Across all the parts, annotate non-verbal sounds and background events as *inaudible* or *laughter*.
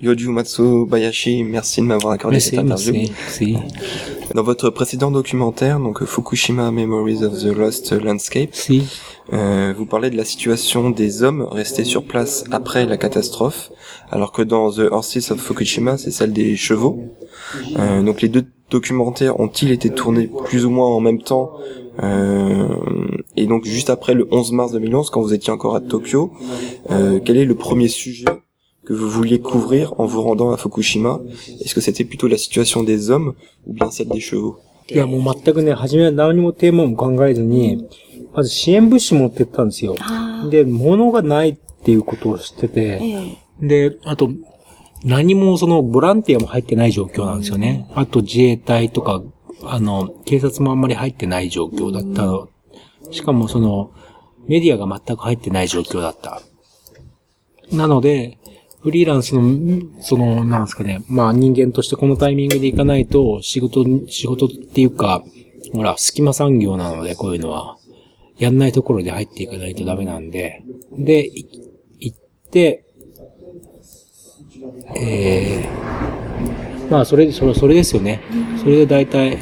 Yoju Matsubayashi, merci de m'avoir accordé cette interview. Merci, merci. Dans votre précédent documentaire, donc Fukushima Memories of the Lost Landscape, Si. euh, vous parlez de la situation des hommes restés sur place après la catastrophe, alors que dans The Horses of Fukushima, c'est celle des chevaux. Euh, donc les deux documentaires ont-ils été tournés plus ou moins en même temps euh, Et donc juste après le 11 mars 2011, quand vous étiez encore à Tokyo, quel est le premier sujet que vous vouliez couvrir en vous rendant à Fukushima Est-ce que c'était plutôt la situation des hommes ou bien celle des chevaux? いや、もう全くね、初めは何もテーマも考えずに、まず支援物資持ってったんですよ。で、物がないっていうことを知ってて、で、あと、何もその、ボランティアも入ってない状況なんですよね。あと自衛隊とか、あの、警察もあんまり入ってない状況だったの。しかもその、メディアが全く入ってない状況だった。なので、フリーランスの、その、なんですかね、まあ人間としてこのタイミングで行かないと、仕事、仕事っていうか、ほら、隙間産業なので、こういうのは。やんないところで入っていかないとダメなんで。で、い行って、えー、まあ、それ、それ、それですよね。それで大体、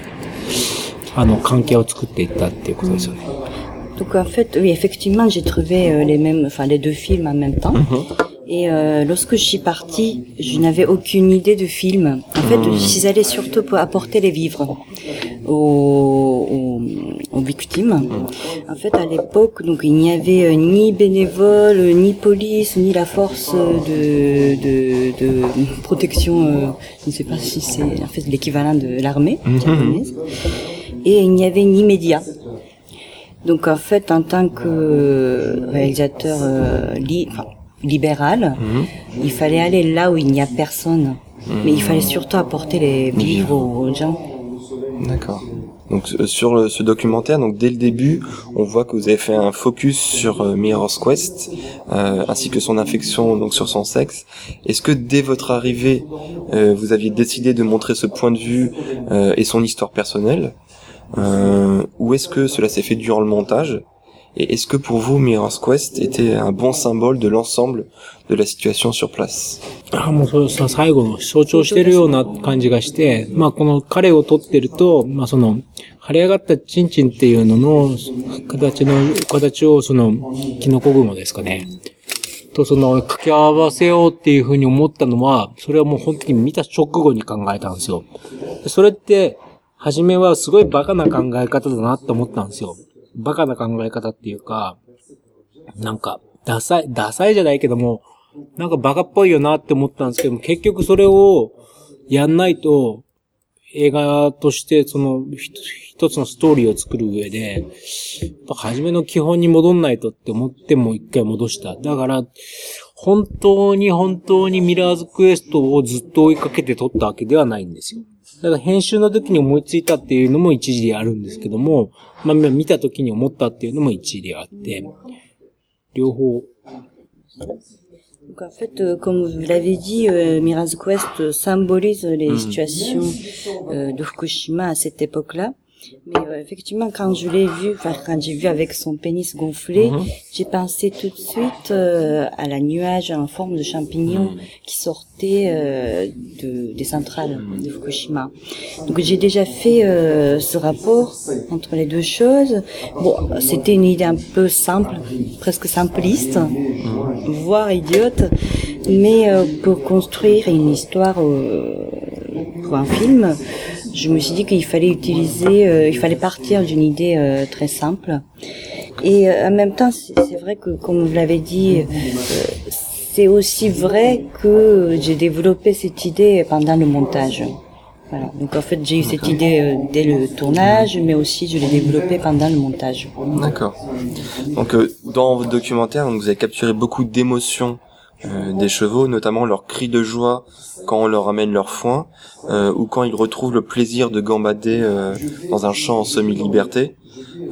あの、関係を作っていったっていうことですよね。Donc en fait, oui, effectivement, j'ai trouvé euh, les mêmes, enfin les deux films en même temps. Et euh, lorsque je suis partie, je n'avais aucune idée de film. En fait, je suis allée surtout pour apporter les vivres aux, aux, aux victimes. En fait, à l'époque, donc il n'y avait euh, ni bénévoles, ni police, ni la force de, de, de protection. euh, je ne sais pas si c'est en fait l'équivalent de l'armée japonaise. Et il n'y avait ni médias. Donc en fait, en tant que réalisateur euh, li- enfin, libéral, il fallait aller là où il n'y a personne. Mais il fallait surtout apporter les vivres aux gens. D'accord. Donc euh, sur le- ce documentaire, donc dès le début, on voit que vous avez fait un focus sur euh, Mirror's Quest, euh, ainsi que son infection, donc sur son sexe. Est-ce que dès votre arrivée, euh, vous aviez décidé de montrer ce point de vue euh, et son histoire personnelle, euh, ou est-ce que cela s'est fait durant le montage Et est-ce que pour vous, Mirror's Quest était un bon symbole de l'ensemble de la situation sur place? あもうそれさ、最後の象徴してるような感じがして、まあこの彼を撮ってると、まあその、腫れ上がったチンチンっていうのの形の、形をその、キノコ雲ですかね。とその、掛け合わせようっていうふうに思ったのは、それはもう本当に見た直後に考えたんですよ。それって、初めはすごいバカな考え方だなって思ったんですよ。バカな考え方っていうか、なんか、ダサい、ダサいじゃないけども、なんかバカっぽいよなって思ったんですけども、結局それをやんないと、映画としてその一つのストーリーを作る上で、やっぱ初めの基本に戻んないとって思っても一回戻した。だから、本当に本当にミラーズクエストをずっと追いかけて撮ったわけではないんですよ。だから編集の時に思いついたっていうのも一時であるんですけども、まあ見た時に思ったっていうのも一時であって、両方 Donc en fait, euh, comme vous l'avez dit, euh, Mirage Quest symbolise les situations euh, de Fukushima à cette époque-là. Mais euh, effectivement, quand je l'ai vu, enfin quand j'ai vu avec son pénis gonflé, j'ai pensé tout de suite euh, à la nuage en forme de champignon qui sortait euh, de, des centrales de Fukushima. Donc j'ai déjà fait euh, ce rapport entre les deux choses. Bon, c'était une idée un peu simple, presque simpliste, voire idiote, mais euh, pour construire une histoire euh, pour un film, je me suis dit qu'il fallait utiliser, euh, il fallait partir d'une idée euh, très simple. Et euh, en même temps, c'est vrai que, comme vous l'avez dit, c'est aussi vrai que j'ai développé cette idée pendant le montage. Voilà. Donc en fait, j'ai eu cette idée euh, dès le tournage, mais aussi je l'ai développée pendant le montage. D'accord. Donc euh, dans votre documentaire, donc, vous avez capturé beaucoup d'émotions euh, des chevaux, notamment leurs cris de joie quand on leur amène leur foin, euh, ou quand ils retrouvent le plaisir de gambader euh, dans un champ en semi-liberté.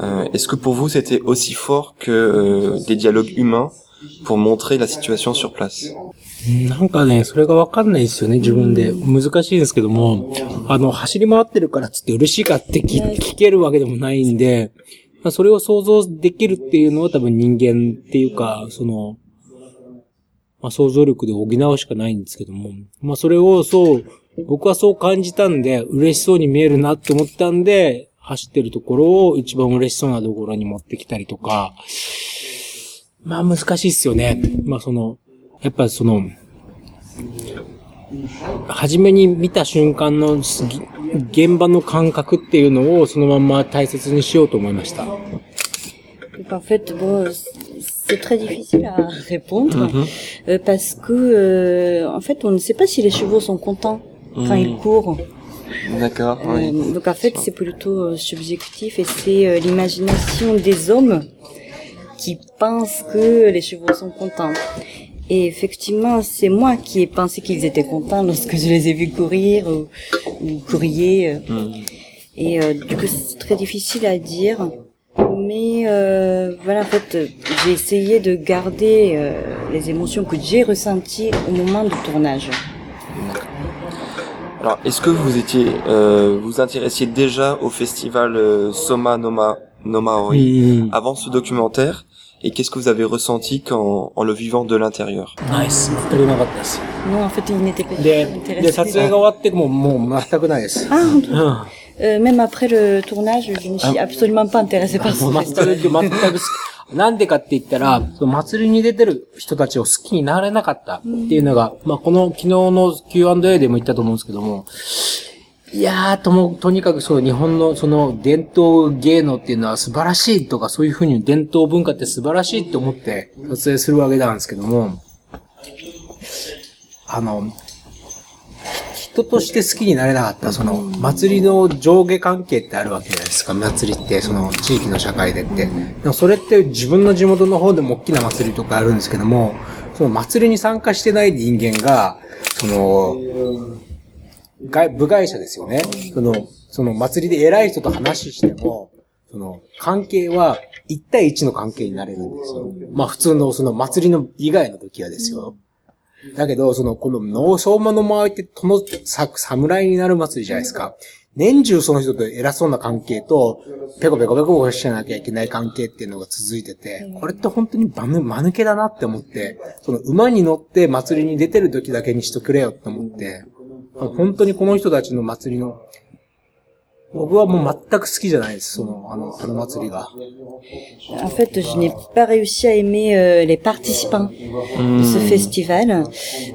Euh, Est-ce que pour vous c'était aussi fort que euh, des dialogues humains pour montrer la situation sur place なんかね、それがわかんないですよね、自分で。難しいんですけども、あの、走り回ってるからっつって嬉しいかって聞聞けるわけでもないんで、まあそれを想像できるっていうのは多分人間っていうか、その、 まあ、想像力で補うしかないんですけども、まあ、それをそう、僕はそう感じたんで、嬉しそうに見えるなって思ったんで、走ってるところを一番嬉しそうなところに持ってきたりとか、まあ難しいっすよね。まあその、やっぱその、初めに見た瞬間の現場の感覚っていうのをそのまま大切にしようと思いました。C'est très difficile à répondre mm -hmm. euh, parce que, euh, en fait, on ne sait pas si les chevaux sont contents quand ils courent. D'accord. Euh, oui. Donc en fait, c'est plutôt euh, subjectif et c'est euh, l'imagination des hommes qui pensent que les chevaux sont contents. Et effectivement, c'est moi qui ai pensé qu'ils étaient contents lorsque je les ai vus courir ou, ou courrier. Hmm. Et du coup, c'est très difficile à dire. Mais euh, voilà, en fait, j'ai essayé de garder euh, les émotions que j'ai ressenties au moment du tournage. Alors, est-ce que vous étiez, euh, vous intéressiez déjà au festival euh, Soma Noma Noma Ori avant ce documentaire? Et qu'est-ce que vous avez ressenti quand, en le vivant de l'intérieur? Nice. Non, en fait, il n'était pas intéressé. Ah, euh, même après le tournage, je ne suis absolument pas intéressé par ce *laughs* festival. なんでかって言ったら、祭りに出てる人たちを好きになれなかったっていうのが、まあこの昨日の Q&A でも言ったと思うんですけども、いやー、とも、とにかくそう、日本のその伝統芸能っていうのは素晴らしいとか、そういうふうに伝統文化って素晴らしいって思って撮影するわけなんですけども、あの、人として好きになれなかった、その、祭りの上下関係ってあるわけじゃないですか、祭りって、その、地域の社会でって。でもそれって自分の地元の方でも大きな祭りとかあるんですけども、その祭りに参加してない人間が、その、部外者ですよね。その、その祭りで偉い人と話しても、その、関係は1対1の関係になれるんですよ。まあ普通のその祭りの以外の時はですよ。だけど、その、この農相馬の周りって、この侍になる祭りじゃないですか。年中その人と偉そうな関係と、ペコペコペコしなきゃいけない関係っていうのが続いてて、これって本当に間抜けだなって思って、その馬に乗って祭りに出てる時だけにしとくれよって思って、本当にこの人たちの祭りの、僕はもう全く好きじゃないです、その、あの、あの祭りが。En fait, je n'ai pas réussi à aimer euh, les participants de ce festival.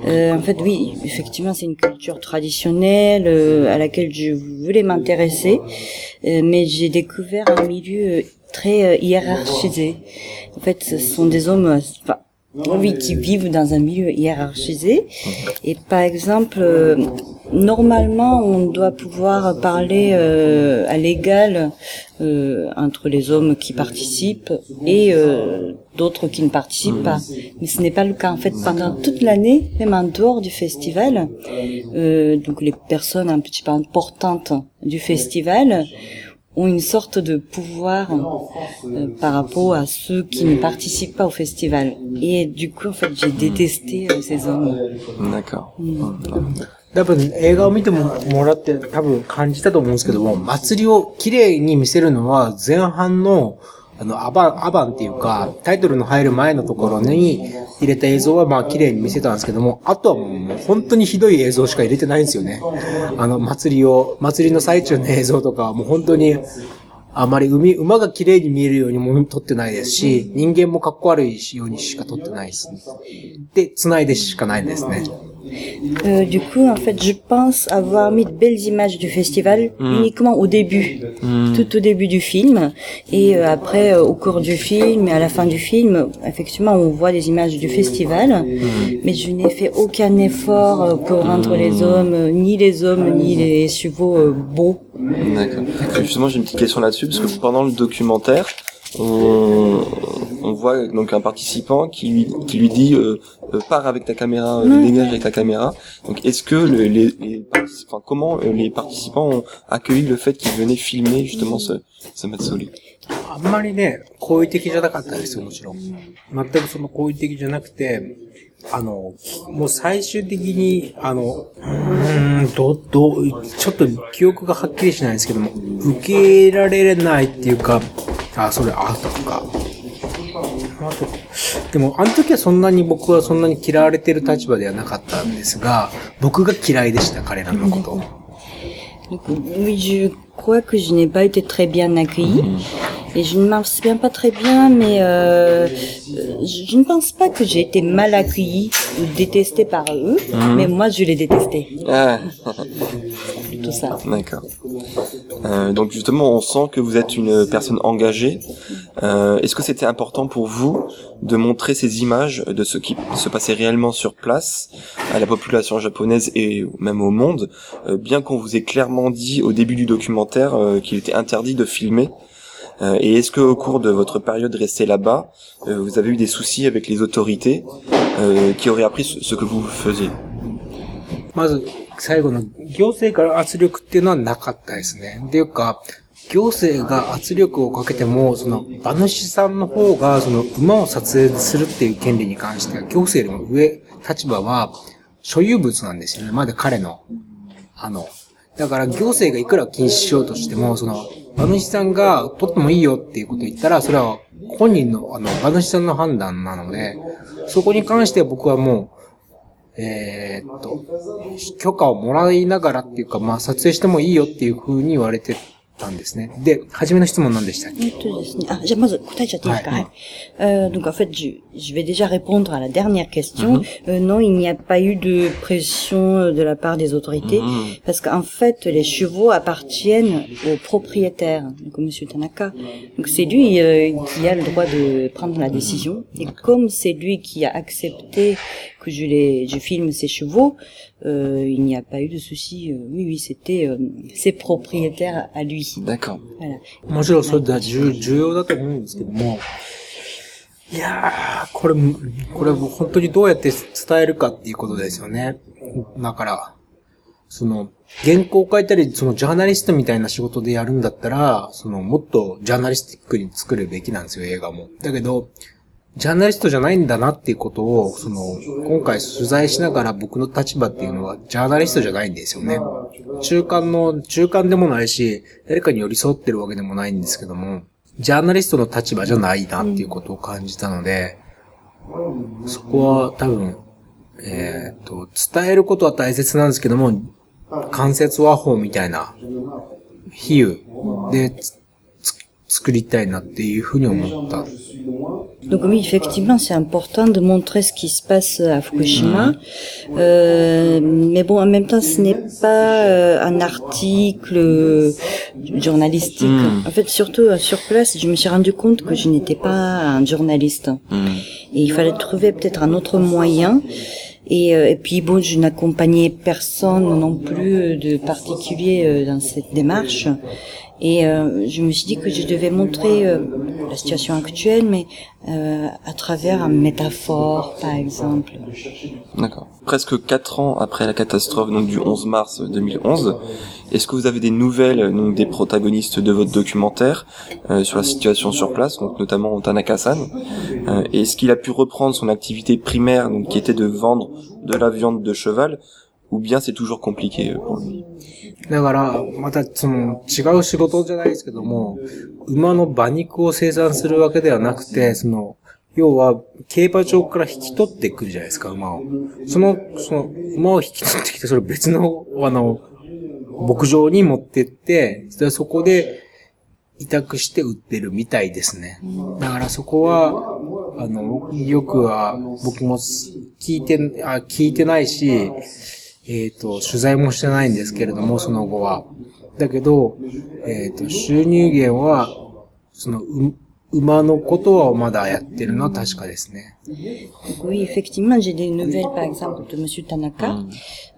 Euh, en fait, oui, effectivement, c'est une culture traditionnelle euh, à laquelle je voulais m'intéresser, euh, mais j'ai découvert un milieu très euh, hiérarchisé. En fait, ce sont des hommes, enfin, oui, qui vivent dans un milieu hiérarchisé. Et par exemple, euh, normalement, on doit pouvoir parler euh, à l'égal euh, entre les hommes qui participent et d'autres qui ne participent pas. Mais ce n'est pas le cas. En fait, pendant toute l'année, même en dehors du festival, donc les personnes un petit peu importantes du festival ont une sorte de pouvoir euh, par rapport à ceux qui ne participent pas au festival. Et du coup, en fait, j'ai détesté euh, ces hommes. D'accord. 多分映画を見てももらって多分感じたと思うんですけども、祭りを綺麗に見せるのは前半の あの、アバン、アバンっていうか、タイトルの入る前のところに入れた映像はまあ綺麗に見せたんですけども、あとはもう本当にひどい映像しか入れてないんですよね。あの、祭りを、祭りの最中の映像とかはもう本当に、あまり海、馬が綺麗に見えるようにも撮ってないですし、人間もかっこ悪いようにしか撮ってないです、ね。で、繋いでしかないんですね。Euh, du coup, en fait, je pense avoir mis de belles images du festival mm. uniquement au début, mm. tout au début du film, et euh, après, euh, au cours du film et à la fin du film, effectivement, on voit des images du festival, mm. mais je n'ai fait aucun effort pour rendre les hommes, ni les hommes, ni les chevaux beaux. D'accord. Justement, j'ai une petite question là-dessus, parce que pendant le documentaire, on, on voit donc un participant qui lui, qui lui dit euh, euh pars avec ta caméra, euh, dégage avec ta caméra. Donc est-ce que le, les, les enfin, comment euh, les participants ont accueilli le fait qu'il venait filmer justement ce, ce Matsuri あんまりね、好意的じゃなかったですよ、もちろん。全くその好意的じゃなくて、あの、もう最終的に、あの、うん、ど、ど、ちょっと記憶がはっきりしないんですけども、受け入れられないっていうか、あ、それ、あ、とか、 あと、でも、あの時はそんなに僕はそんなに嫌われてる立場ではなかったんですが、僕が嫌いでした、彼らのこと。Donc, oui, je crois que je n'ai pas été très bien accueillie. Et je ne m'en souviens pas très bien, mais euh, je, ne pense pas que j'ai été mal accueillie ou détestée par eux, mais moi je les détestais. Ah, Tout ça. d'accord. Euh, donc justement, on sent que vous êtes une personne engagée. Euh, Est-ce que c'était important pour vous de montrer ces images de ce qui se passait réellement sur place à la population japonaise et même au monde, euh, bien qu'on vous ait clairement dit au début du documentaire euh, qu'il était interdit de filmer Euh, Et est-ce que au cours de votre période restée là-bas, euh, vous avez eu des soucis avec les autorités euh, qui auraient appris ce ce que vous faisiez? まず、最後の行政から圧力っていうのはなかったですね。っていうか、行政が圧力をかけても、その、馬主さんの方が、その、馬を撮影するっていう権利に関しては、行政よりも上、立場は、所有物なんですよね。まだ彼の。あの、だから行政がいくら禁止しようとしても、その、馬主さんが取ってもいいよっていうことを言ったら、それは本人の、あの、馬主さんの判断なので、そこに関して僕はもう、えーっと、許可をもらいながらっていうか、まあ、撮影してもいいよっていう風に言われてたんですね。で、初めの質問何でしたっけえっとですね。あ、じゃあまず答えちゃっていいですか、はいはい Euh, Donc en fait, je, je vais déjà répondre à la dernière question. Euh, non, il n'y a pas eu de pression de la part des autorités, parce qu'en fait, les chevaux appartiennent au propriétaire, donc au Monsieur Tanaka. Donc c'est lui euh, qui a le droit de prendre la décision. Et comme c'est lui qui a accepté que je les, je filme ses chevaux, euh, il n'y a pas eu de souci. Euh, oui, oui, c'était euh, ses propriétaires à lui. D'accord. Voilà. もちろんそれだ重重要だと思うんですけども、いやー、これ、これ本当にどうやって伝えるかっていうことですよね。だから、その、原稿を書いたり、そのジャーナリストみたいな仕事でやるんだったら、その、もっとジャーナリスティックに作るべきなんですよ、映画も。だけど、ジャーナリストじゃないんだなっていうことを、その、今回取材しながら僕の立場っていうのは、ジャーナリストじゃないんですよね。中間の、中間でもないし、誰かに寄り添ってるわけでもないんですけども、ジャーナリストの立場じゃないなっていうことを感じたので、そこは多分、えっ、と、伝えることは大切なんですけども、関節和法みたいな、比喩で作りたいなっていうふうに思った。 Donc oui, effectivement, c'est important de montrer ce qui se passe à Fukushima. Euh, mais bon, en même temps, ce n'est pas euh, un article euh, journalistique. En fait, surtout euh, sur place, je me suis rendu compte que je n'étais pas un journaliste. Et il fallait trouver peut-être un autre moyen. Et, euh, et puis bon, je n'accompagnais personne non plus de particulier euh, dans cette démarche. Et euh, je me suis dit que je devais montrer euh, la situation actuelle, mais euh, à travers une métaphore, par exemple. D'accord. Presque quatre ans après la catastrophe donc du 11 mars 2011, est-ce que vous avez des nouvelles donc des protagonistes de votre documentaire euh, sur la situation sur place, donc notamment Tanaka-san euh, Est-ce qu'il a pu reprendre son activité primaire, donc qui était de vendre de la viande de cheval, ou bien c'est toujours compliqué pour lui だから、またその違う仕事じゃないですけども、馬の馬肉を生産するわけではなくて、その、要は、競馬場から引き取ってくるじゃないですか、馬を。その、その、馬を引き取ってきて、それ別の、あの、牧場に持ってって、そこで委託して売ってるみたいですね。だからそこは、あの、よくは、僕も聞いて、あ聞いてないし、えっ、と、取材もしてないんですけれども、その後は。だけど、えっ、と、収入源は、その、う馬のことはまだやってるのは確かですね。 Donc oui, effectivement, j'ai des nouvelles, par exemple, de Monsieur Tanaka.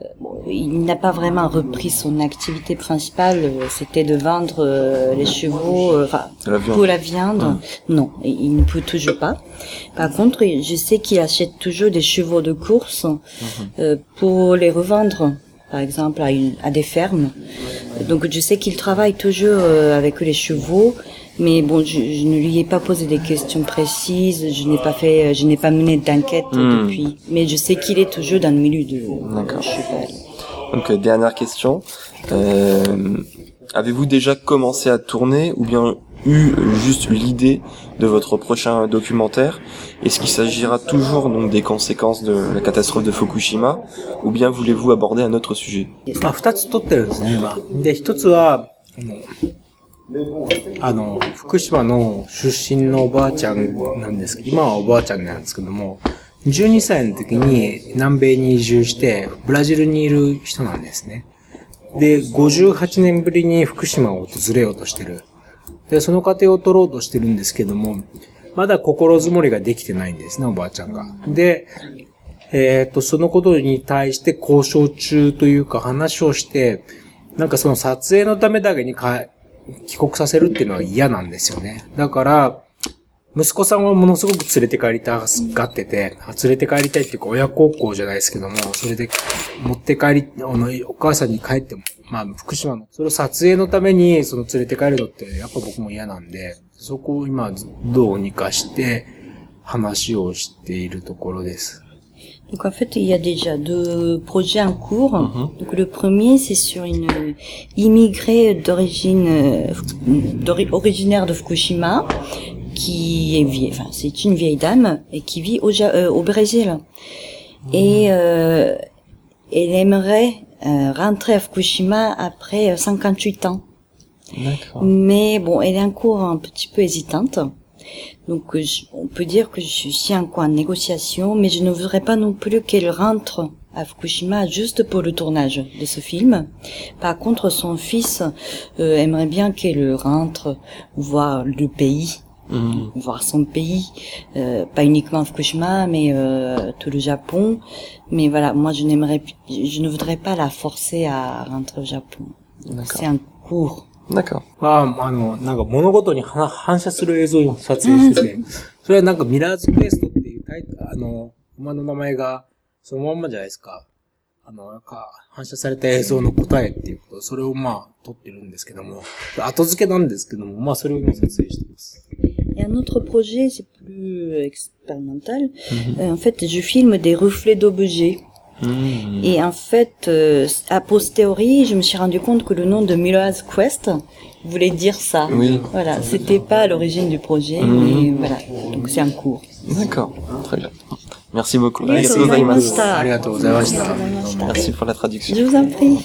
Euh, bon, il n'a pas vraiment repris son activité principale, euh, c'était de vendre euh, les chevaux, euh, enfin, De la viande. pour la viande. Non, il il ne peut toujours pas. Par contre, je sais qu'il achète toujours des chevaux de course euh, pour les revendre, par exemple, à, une, à des fermes. Donc je sais qu'il travaille toujours euh, avec les chevaux. Mais bon, je, je ne lui ai pas posé des questions précises, je n'ai pas fait, je n'ai pas mené d'enquête Hmm. depuis. Mais je sais qu'il est toujours dans le milieu de, D'accord. de cheval. Donc dernière question. Euh, Avez-vous déjà commencé à tourner ou bien eu juste l'idée de votre prochain documentaire? Est-ce qu'il s'agira toujours donc des conséquences de la catastrophe de Fukushima ou bien voulez-vous aborder un autre sujet? まあ、の、福島の出身のおばあちゃんなんですけど、今はおばあちゃんなんですけども、12歳の時に南米に移住して、ブラジルにいる人なんですね。で、58年ぶりに福島を訪れようとしてる。で、その過程を取ろうとしてるんですけども、まだ心づもりができてないんですね、おばあちゃんが。で、えっ、と、そのことに対して交渉中というか話をして、なんかその撮影のためだけにか帰国させるっていうのは嫌なんですよね。だから、息子さんはものすごく連れて帰りたがってて、あ連れて帰りたいっていうか親孝行じゃないですけども、それで持って帰り、あの、お母さんに帰っても、まあ、福島の、それを撮影のために、その連れて帰るのって、やっぱ僕も嫌なんで、そこを今、どうにかして、話をしているところです。Donc en fait, il y a déjà deux projets en cours. Donc le premier, c'est sur une immigrée d'origine d'ori- originaire de Fukushima qui est vieille, enfin c'est une vieille dame et qui vit au, euh, au Brésil. Et euh, elle aimerait euh, rentrer à Fukushima après euh, 58 ans. Mais bon, elle est encore un petit peu hésitante. Donc, euh, je- on peut dire que je suis encore en négociation, mais je ne voudrais pas non plus qu'elle rentre à Fukushima juste pour le tournage de ce film. Par contre, son fils euh, aimerait bien qu'elle rentre voir le pays, Mhm. voir son pays, euh, pas uniquement Fukushima, mais euh, tout le Japon. Mais voilà, moi, je n'aimerais, je ne voudrais pas la forcer à rentrer au Japon. C'est un cours. D'accord. は、あの、なんか物事には反射する映像を撮影してて、それはなんかミラーズクエストっていうタイあの、馬の名前がそのまんまじゃないですか。あの、なんか反射された映像の答えっていうこと、それをまあ撮ってるんですけども、後付けなんですけども、まあそれを今撮影してます。Et un autre projet, c'est plus euh, expérimental. Euh, en fait, je filme des reflets d'objets. Mm. Et en fait, euh, a posteriori, je me suis rendu compte que le nom de Miller's Quest voulait dire ça. Oui. Voilà, c'était pas à l'origine du projet, mm. mais voilà. Donc c'est un cours. D'accord, très bien. Merci beaucoup. Merci, Merci pour la traduction. Je vous en prie.